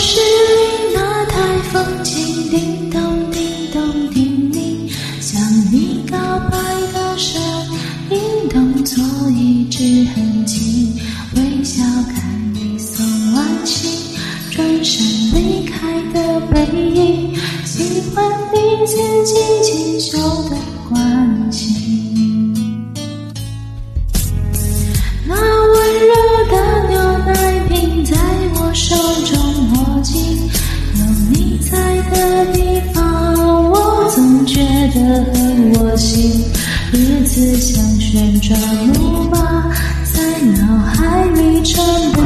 是室里那台风琴，叮咚叮咚叮咛，向你告白的声音，动作一直很轻，微笑看你送完信，转身离开的背影，喜欢你曾经清手的关心，那温柔的牛奶瓶在我手中握。的地方，我总觉得很窝心，日子像旋转木马，在脑海里转。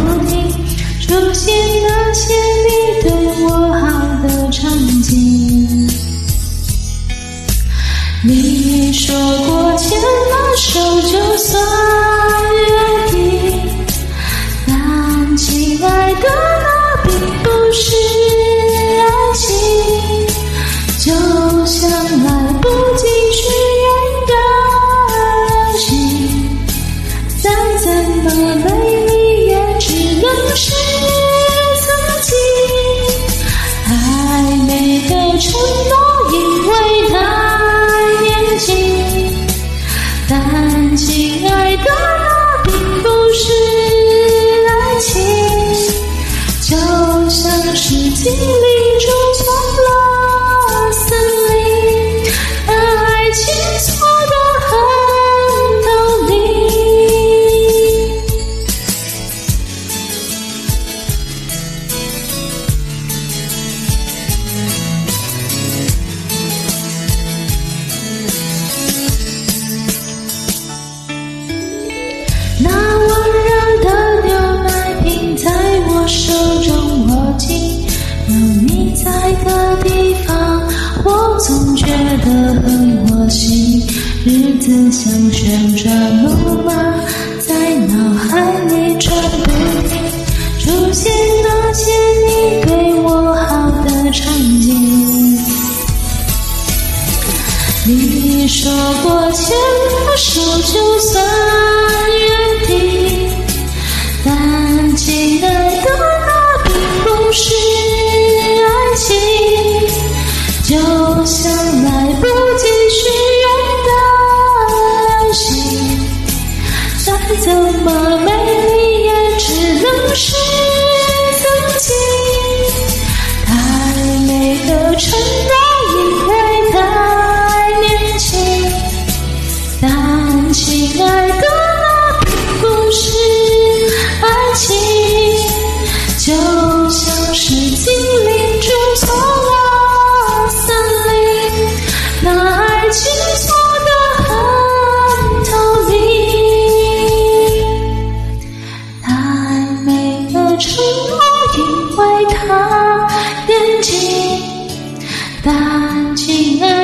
的很窝心，日子像旋转木马，在脑海里转不停，出现那些你对我好的场景。你说过牵了手就算约定，但记得。怎么美丽也只能是。安静啊。